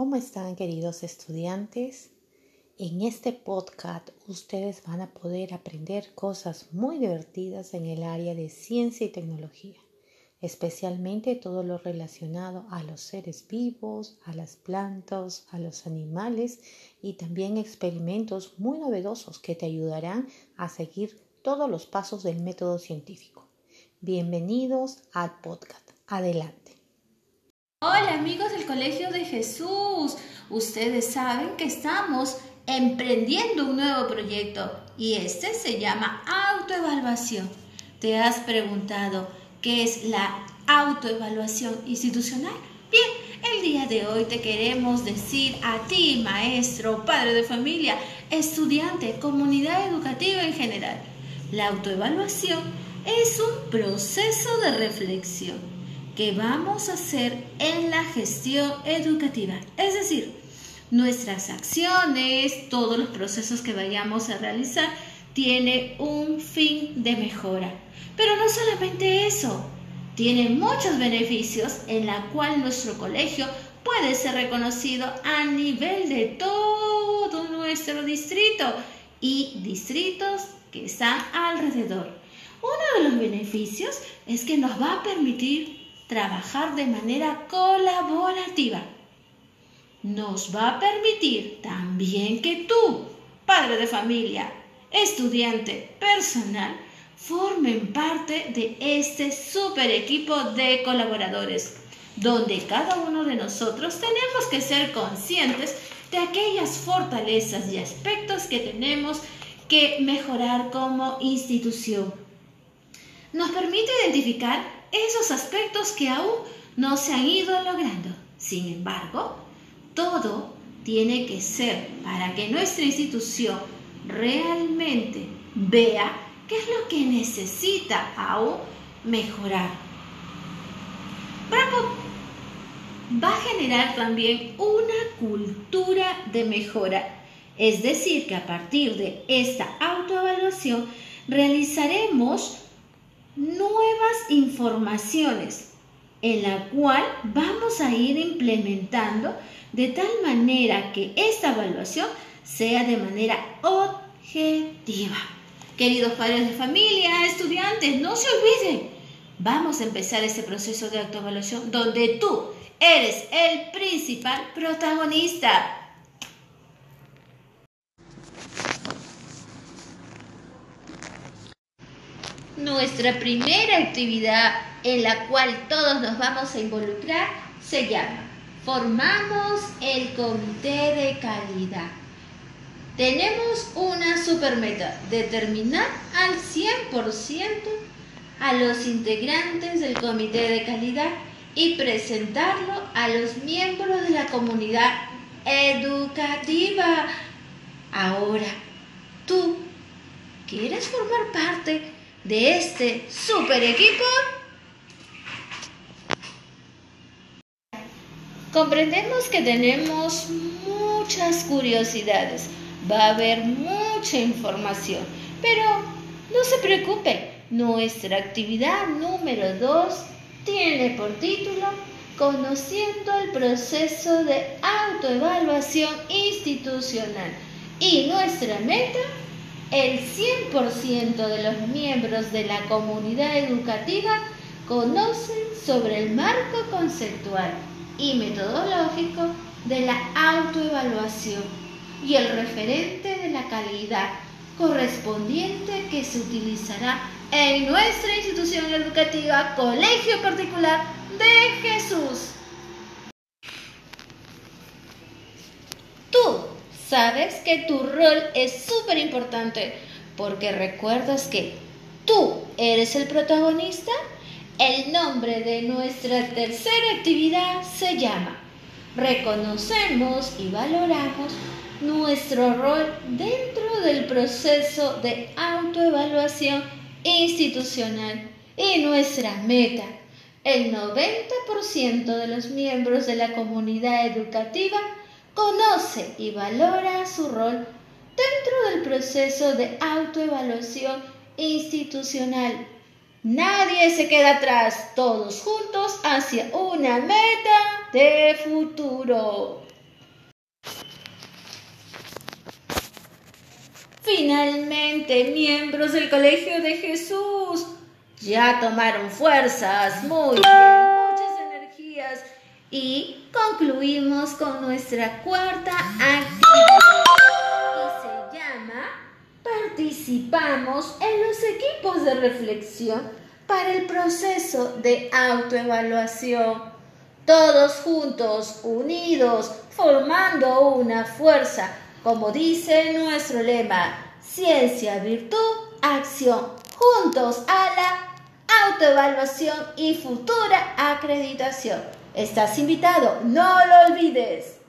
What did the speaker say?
¿Cómo están queridos estudiantes? En este podcast ustedes van a poder aprender cosas muy divertidas en el área de ciencia y tecnología, especialmente todo lo relacionado a los seres vivos, a las plantas, a los animales y también experimentos muy novedosos que te ayudarán a seguir todos los pasos del método científico. Bienvenidos al podcast. Adelante. Hola amigos del Colegio de Jesús. Ustedes saben que estamos emprendiendo un nuevo proyecto y este se llama autoevaluación. ¿Te has preguntado qué es la autoevaluación institucional? Bien, el día de hoy te queremos decir a ti, maestro, padre de familia, estudiante, comunidad educativa en general. La autoevaluación es un proceso de reflexión que vamos a hacer en la gestión educativa. Es decir, nuestras acciones, todos los procesos que vayamos a realizar, tiene un fin de mejora. Pero no solamente eso, tiene muchos beneficios en la cual nuestro colegio puede ser reconocido a nivel de todo nuestro distrito y distritos que están alrededor. Uno de los beneficios es que nos va a permitir trabajar de manera colaborativa. Nos va a permitir también que tú, padre de familia, estudiante, personal, formen parte de este super equipo de colaboradores, donde cada uno de nosotros tenemos que ser conscientes de aquellas fortalezas y aspectos que tenemos que mejorar como institución. Nos permite identificar esos aspectos que aún no se han ido logrando. Sin embargo, todo tiene que ser para que nuestra institución realmente vea qué es lo que necesita aún mejorar. Va a generar también una cultura de mejora. Es decir, que a partir de esta autoevaluación realizaremos nuevas informaciones en la cual vamos a ir implementando de tal manera que esta evaluación sea de manera objetiva. Queridos padres de familia, estudiantes, no se olviden, vamos a empezar este proceso de autoevaluación donde tú eres el principal protagonista. Nuestra primera actividad en la cual todos nos vamos a involucrar se llama Formamos el Comité de Calidad. Tenemos una super meta, determinar al 100% a los integrantes del Comité de Calidad y presentarlo a los miembros de la comunidad educativa. Ahora, tú quieres formar parte de este super equipo? Comprendemos que tenemos muchas curiosidades, va a haber mucha información, pero no se preocupe, nuestra actividad número 2 tiene por título Conociendo el proceso de autoevaluación institucional. Y nuestra meta el 100% de los miembros de la comunidad educativa conocen sobre el marco conceptual y metodológico de la autoevaluación y el referente de la calidad correspondiente que se utilizará en nuestra institución educativa Colegio Particular de Jesús. Sabes que tu rol es súper importante porque recuerdas que tú eres el protagonista. El nombre de nuestra tercera actividad se llama Reconocemos y valoramos nuestro rol dentro del proceso de autoevaluación institucional y nuestra meta. El 90% de los miembros de la comunidad educativa Conoce y valora su rol dentro del proceso de autoevaluación institucional. Nadie se queda atrás, todos juntos hacia una meta de futuro. Finalmente, miembros del Colegio de Jesús ya tomaron fuerzas. Muy bien y concluimos con nuestra cuarta actividad y se llama Participamos en los equipos de reflexión para el proceso de autoevaluación. Todos juntos, unidos, formando una fuerza, como dice nuestro lema, ciencia, virtud, acción, juntos a la autoevaluación y futura acreditación. Estás invitado, no lo olvides.